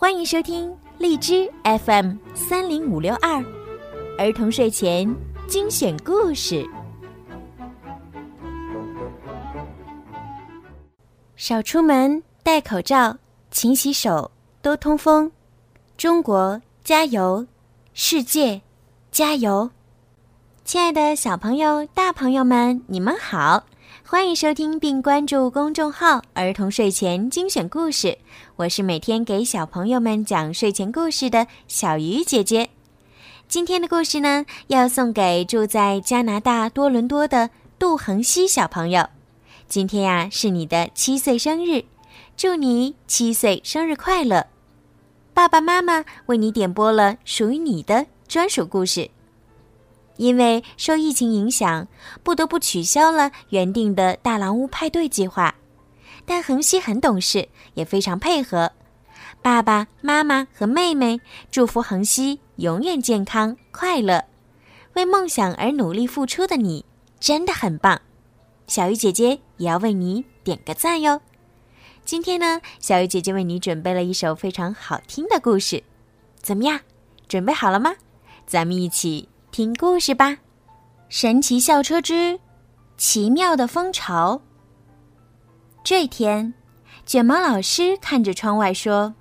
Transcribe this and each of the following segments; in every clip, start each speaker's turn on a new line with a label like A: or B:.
A: 欢迎收听荔枝 FM 三零五六二儿童睡前精选故事。少出门，戴口罩，勤洗手，多通风。中国加油，世界加油！亲爱的小朋友、大朋友们，你们好。欢迎收听并关注公众号“儿童睡前精选故事”，我是每天给小朋友们讲睡前故事的小鱼姐姐。今天的故事呢，要送给住在加拿大多伦多的杜恒熙小朋友。今天呀，是你的七岁生日，祝你七岁生日快乐！爸爸妈妈为你点播了属于你的专属故事。因为受疫情影响，不得不取消了原定的大狼屋派对计划，但恒熙很懂事，也非常配合。爸爸妈妈和妹妹祝福恒熙永远健康快乐。为梦想而努力付出的你真的很棒，小鱼姐姐也要为你点个赞哟。今天呢，小鱼姐姐为你准备了一首非常好听的故事，怎么样？准备好了吗？咱们一起。听故事吧，《神奇校车之奇妙的蜂巢》。这天，卷毛老师看着窗外说：“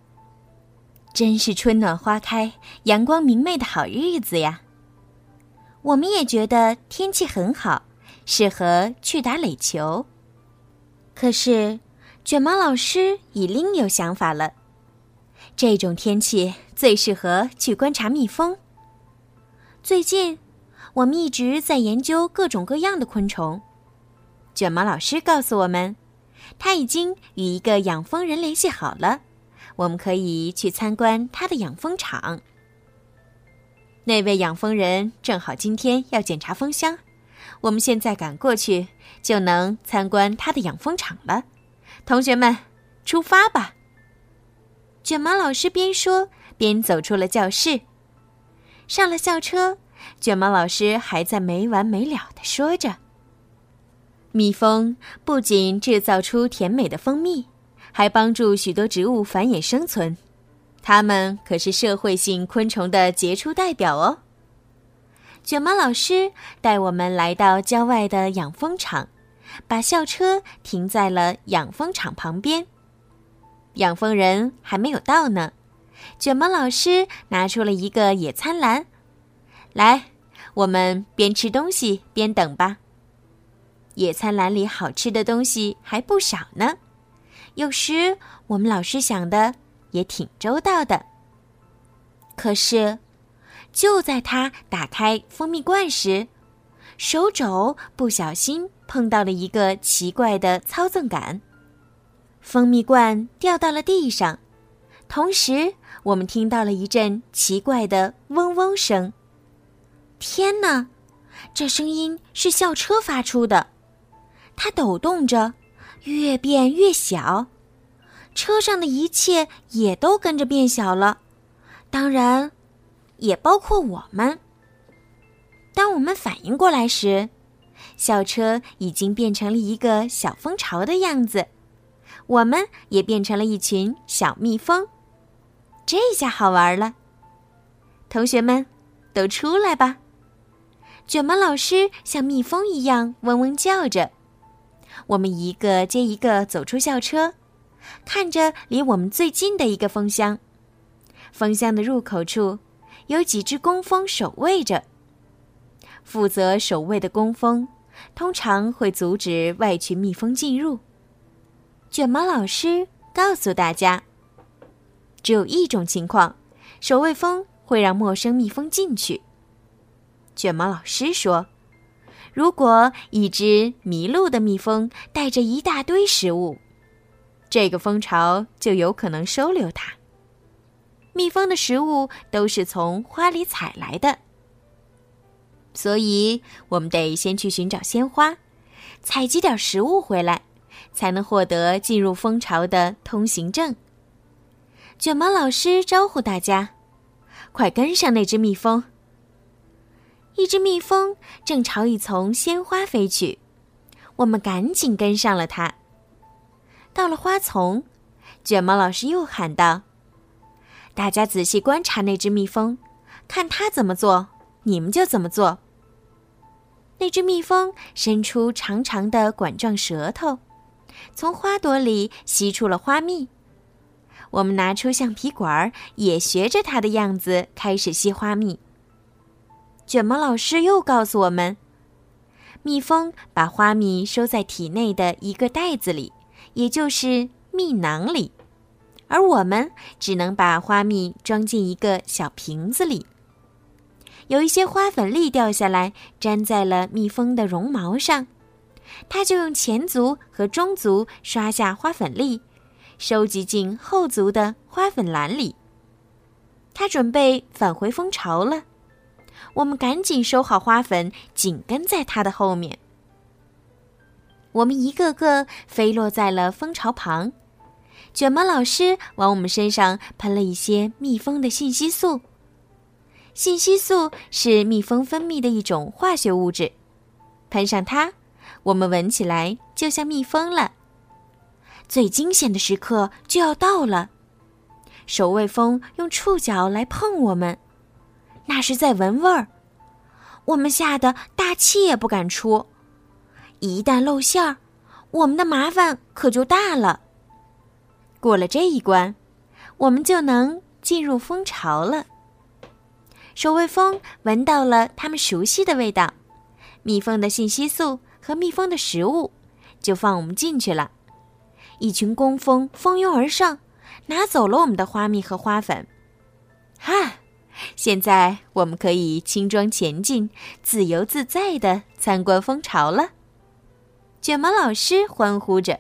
A: 真是春暖花开、阳光明媚的好日子呀！”我们也觉得天气很好，适合去打垒球。可是，卷毛老师已另有想法了。这种天气最适合去观察蜜蜂。最近，我们一直在研究各种各样的昆虫。卷毛老师告诉我们，他已经与一个养蜂人联系好了，我们可以去参观他的养蜂场。那位养蜂人正好今天要检查蜂箱，我们现在赶过去就能参观他的养蜂场了。同学们，出发吧！卷毛老师边说边走出了教室。上了校车，卷毛老师还在没完没了的说着：“蜜蜂不仅制造出甜美的蜂蜜，还帮助许多植物繁衍生存，它们可是社会性昆虫的杰出代表哦。”卷毛老师带我们来到郊外的养蜂场，把校车停在了养蜂场旁边。养蜂人还没有到呢。卷毛老师拿出了一个野餐篮，来，我们边吃东西边等吧。野餐篮里好吃的东西还不少呢。有时我们老师想的也挺周到的。可是，就在他打开蜂蜜罐时，手肘不小心碰到了一个奇怪的操纵杆，蜂蜜罐掉到了地上。同时，我们听到了一阵奇怪的嗡嗡声。天哪，这声音是校车发出的，它抖动着，越变越小，车上的一切也都跟着变小了，当然，也包括我们。当我们反应过来时，校车已经变成了一个小蜂巢的样子，我们也变成了一群小蜜蜂。这下好玩了，同学们，都出来吧！卷毛老师像蜜蜂一样嗡嗡叫着，我们一个接一个走出校车，看着离我们最近的一个蜂箱。蜂箱的入口处有几只工蜂守卫着。负责守卫的工蜂通常会阻止外群蜜蜂进入。卷毛老师告诉大家。只有一种情况，守卫蜂会让陌生蜜蜂进去。卷毛老师说：“如果一只迷路的蜜蜂带着一大堆食物，这个蜂巢就有可能收留它。蜜蜂的食物都是从花里采来的，所以我们得先去寻找鲜花，采集点食物回来，才能获得进入蜂巢的通行证。”卷毛老师招呼大家：“快跟上那只蜜蜂！”一只蜜蜂正朝一丛鲜花飞去，我们赶紧跟上了它。到了花丛，卷毛老师又喊道：“大家仔细观察那只蜜蜂，看它怎么做，你们就怎么做。那只蜜蜂伸出长长的管状舌头，从花朵里吸出了花蜜。我们拿出橡皮管，也学着它的样子开始吸花蜜。卷毛老师又告诉我们，蜜蜂把花蜜收在体内的一个袋子里，也就是蜜囊里。而我们只能把花蜜装进一个小瓶子里。有一些花粉粒掉下来，粘在了蜜蜂的绒毛上，它就用前足和中足刷下花粉粒，收集进后足的花粉篮里。它准备返回蜂巢了，我们赶紧收好花粉，紧跟在它的后面。我们一个个飞落在了蜂巢旁。卷毛老师往我们身上喷了一些蜜蜂的信息素。信息素是蜜蜂分泌的一种化学物质，喷上它，我们闻起来就像蜜蜂了。最惊险的时刻就要到了，守卫蜂用触角来碰我们，那是在闻味儿。我们吓得大气也不敢出，一旦露馅儿，我们的麻烦可就大了。过了这一关，我们就能进入蜂巢了。守卫蜂闻到了他们熟悉的味道，蜜蜂的信息素和蜜蜂的食物，就放我们进去了。一群工蜂蜂拥而上，拿走了我们的花蜜和花粉。哈，现在我们可以轻装前进，自由自在的参观蜂巢了。卷毛老师欢呼着。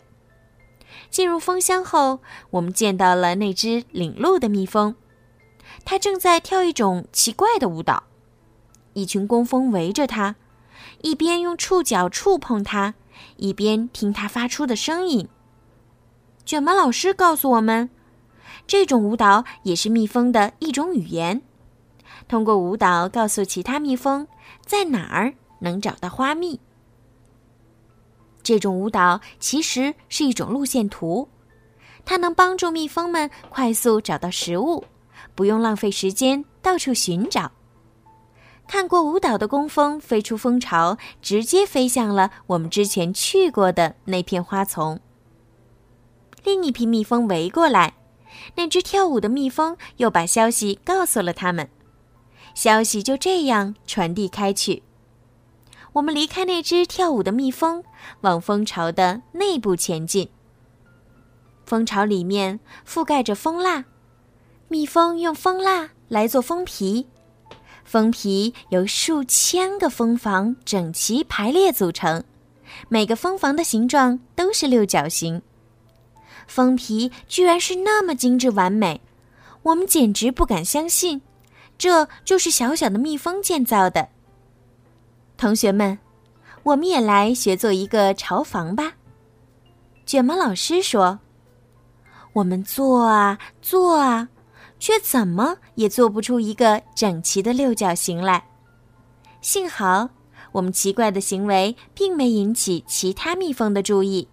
A: 进入蜂箱后，我们见到了那只领路的蜜蜂，它正在跳一种奇怪的舞蹈。一群工蜂围着它，一边用触角触碰它，一边听它发出的声音。卷毛老师告诉我们，这种舞蹈也是蜜蜂的一种语言，通过舞蹈告诉其他蜜蜂在哪儿能找到花蜜。这种舞蹈其实是一种路线图，它能帮助蜜蜂们快速找到食物，不用浪费时间到处寻找。看过舞蹈的工蜂飞出蜂巢，直接飞向了我们之前去过的那片花丛。另一批蜜蜂围过来，那只跳舞的蜜蜂又把消息告诉了他们，消息就这样传递开去。我们离开那只跳舞的蜜蜂，往蜂巢的内部前进。蜂巢里面覆盖着蜂蜡，蜜蜂用蜂蜡来做蜂皮，蜂皮由数千个蜂房整齐排列组成，每个蜂房的形状都是六角形。蜂皮居然是那么精致完美，我们简直不敢相信，这就是小小的蜜蜂建造的。同学们，我们也来学做一个巢房吧。卷毛老师说：“我们做啊做啊，却怎么也做不出一个整齐的六角形来。幸好，我们奇怪的行为并没引起其他蜜蜂的注意，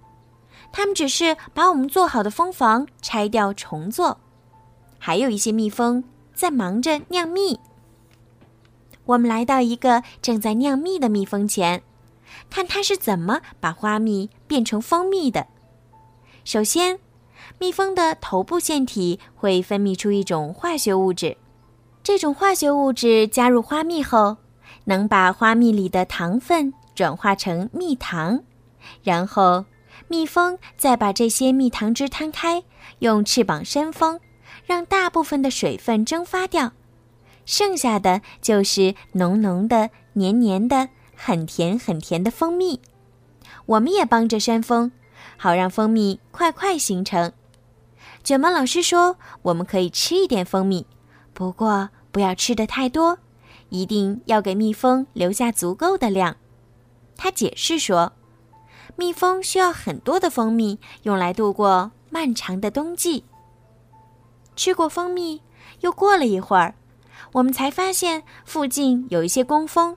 A: 他们只是把我们做好的蜂房拆掉重做。还有一些蜜蜂在忙着酿蜜。”我们来到一个正在酿蜜的蜜蜂前，看它是怎么把花蜜变成蜂蜜的。首先，蜜蜂的头部腺体会分泌出一种化学物质，这种化学物质加入花蜜后，能把花蜜里的糖分转化成蜜糖，然后蜜蜂再把这些蜜糖汁摊开，用翅膀扇风，让大部分的水分蒸发掉。剩下的就是浓浓的、黏黏的、很甜很甜的蜂蜜。我们也帮着扇风，好让蜂蜜快快形成。卷毛老师说，我们可以吃一点蜂蜜，不过不要吃的太多，一定要给蜜蜂留下足够的量。他解释说，蜜蜂需要很多的蜂蜜，用来度过漫长的冬季。吃过蜂蜜，又过了一会儿。我们才发现附近有一些工蜂，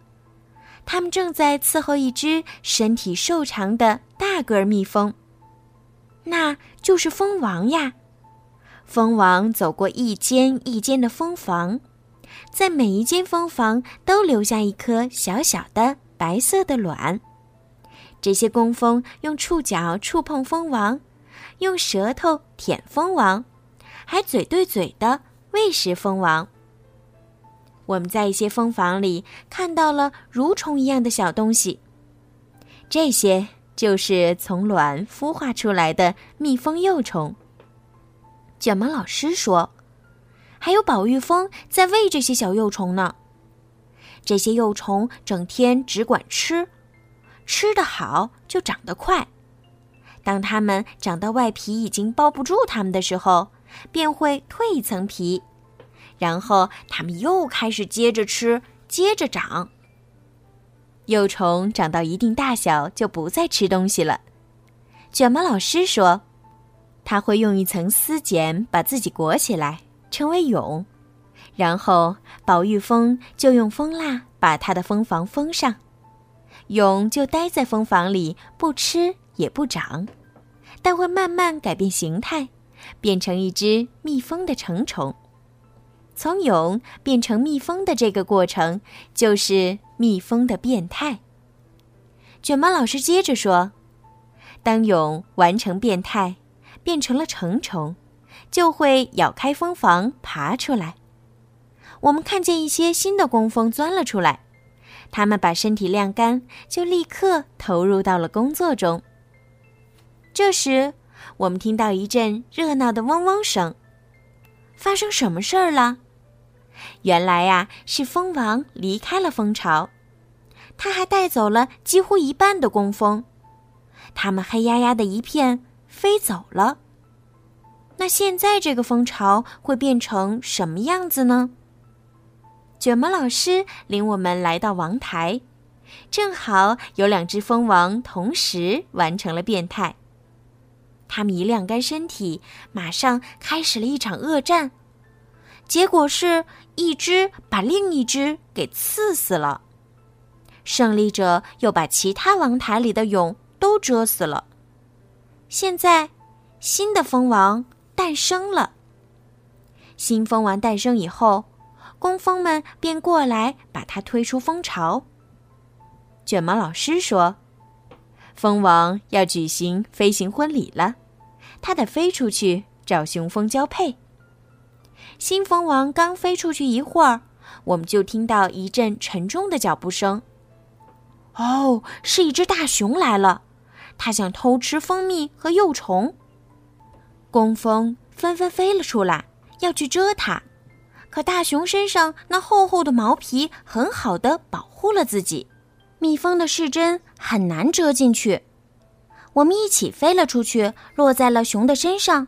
A: 它们正在伺候一只身体瘦长的大个儿蜜蜂。那就是蜂王呀！蜂王走过一间一间的蜂房，在每一间蜂房都留下一颗小小的白色的卵。这些工蜂用触角触碰蜂王，用舌头舔蜂王，还嘴对嘴的喂食蜂王。我们在一些蜂房里看到了蠕虫一样的小东西，这些就是从卵孵化出来的蜜蜂幼虫。卷毛老师说：“还有宝玉蜂在喂这些小幼虫呢。这些幼虫整天只管吃，吃得好就长得快。当它们长到外皮已经包不住它们的时候，便会蜕一层皮。”然后它们又开始接着吃，接着长。幼虫长到一定大小就不再吃东西了。卷毛老师说，他会用一层丝茧把自己裹起来，成为蛹，然后宝玉蜂就用蜂蜡把它的蜂房封上，蛹就待在蜂房里不吃也不长，但会慢慢改变形态，变成一只蜜蜂的成虫。从蛹变成蜜蜂的这个过程，就是蜜蜂的变态。卷毛老师接着说：“当蛹完成变态，变成了成虫，就会咬开蜂房爬出来。我们看见一些新的工蜂钻了出来，它们把身体晾干，就立刻投入到了工作中。这时，我们听到一阵热闹的嗡嗡声。发生什么事儿了？”原来呀，是蜂王离开了蜂巢，他还带走了几乎一半的工蜂，它们黑压压的一片飞走了。那现在这个蜂巢会变成什么样子呢？卷毛老师领我们来到王台，正好有两只蜂王同时完成了变态，他们一晾干身体，马上开始了一场恶战。结果是一只把另一只给刺死了，胜利者又把其他王台里的蛹都蛰死了。现在，新的蜂王诞生了。新蜂王诞生以后，工蜂们便过来把它推出蜂巢。卷毛老师说：“蜂王要举行飞行婚礼了，它得飞出去找雄蜂交配。”新蜂王刚飞出去一会儿，我们就听到一阵沉重的脚步声。哦，是一只大熊来了，它想偷吃蜂蜜和幼虫。工蜂纷纷飞了出来，要去蛰它，可大熊身上那厚厚的毛皮很好的保护了自己，蜜蜂的视针很难蛰进去。我们一起飞了出去，落在了熊的身上。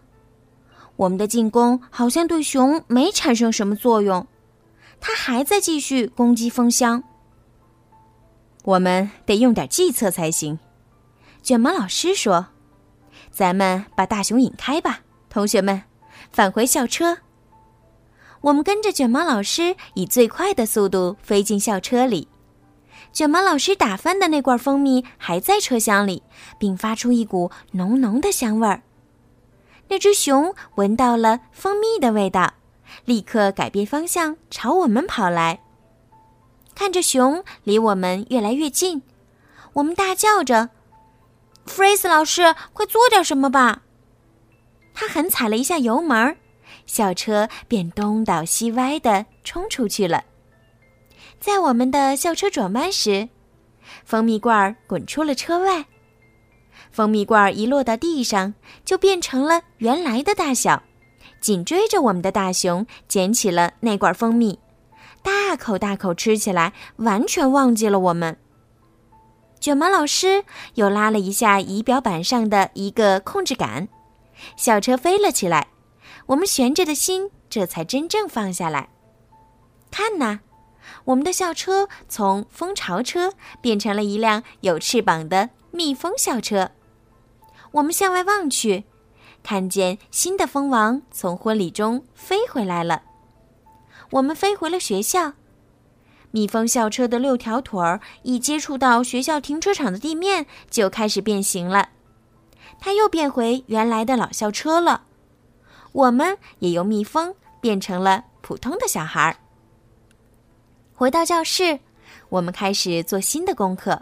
A: 我们的进攻好像对熊没产生什么作用，它还在继续攻击蜂箱。我们得用点计策才行。卷毛老师说：“咱们把大熊引开吧，同学们，返回校车。”我们跟着卷毛老师以最快的速度飞进校车里。卷毛老师打翻的那罐蜂蜜还在车厢里，并发出一股浓浓的香味儿。那只熊闻到了蜂蜜的味道，立刻改变方向朝我们跑来。看着熊离我们越来越近，我们大叫着：“弗瑞斯老师，快做点什么吧！”他狠踩了一下油门，校车便东倒西歪地冲出去了。在我们的校车转弯时，蜂蜜罐儿滚出了车外。蜂蜜罐儿一落到地上，就变成了原来的大小。紧追着我们的大熊捡起了那罐蜂蜜，大口大口吃起来，完全忘记了我们。卷毛老师又拉了一下仪表板上的一个控制杆，校车飞了起来，我们悬着的心这才真正放下来。看呐，我们的校车从蜂巢车变成了一辆有翅膀的蜜蜂校车。我们向外望去，看见新的蜂王从婚礼中飞回来了。我们飞回了学校。蜜蜂校车的六条腿儿一接触到学校停车场的地面，就开始变形了。它又变回原来的老校车了。我们也由蜜蜂变成了普通的小孩儿。回到教室，我们开始做新的功课，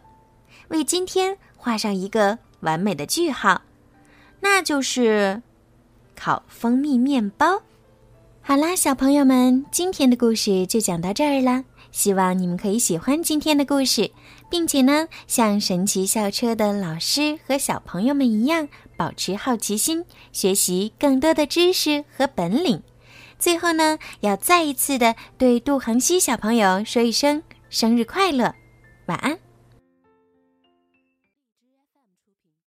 A: 为今天画上一个完美的句号，那就是烤蜂蜜面包。好啦，小朋友们，今天的故事就讲到这儿了。希望你们可以喜欢今天的故事，并且呢，像神奇校车的老师和小朋友们一样，保持好奇心，学习更多的知识和本领。最后呢，要再一次的对杜恒熙小朋友说一声生日快乐，晚安。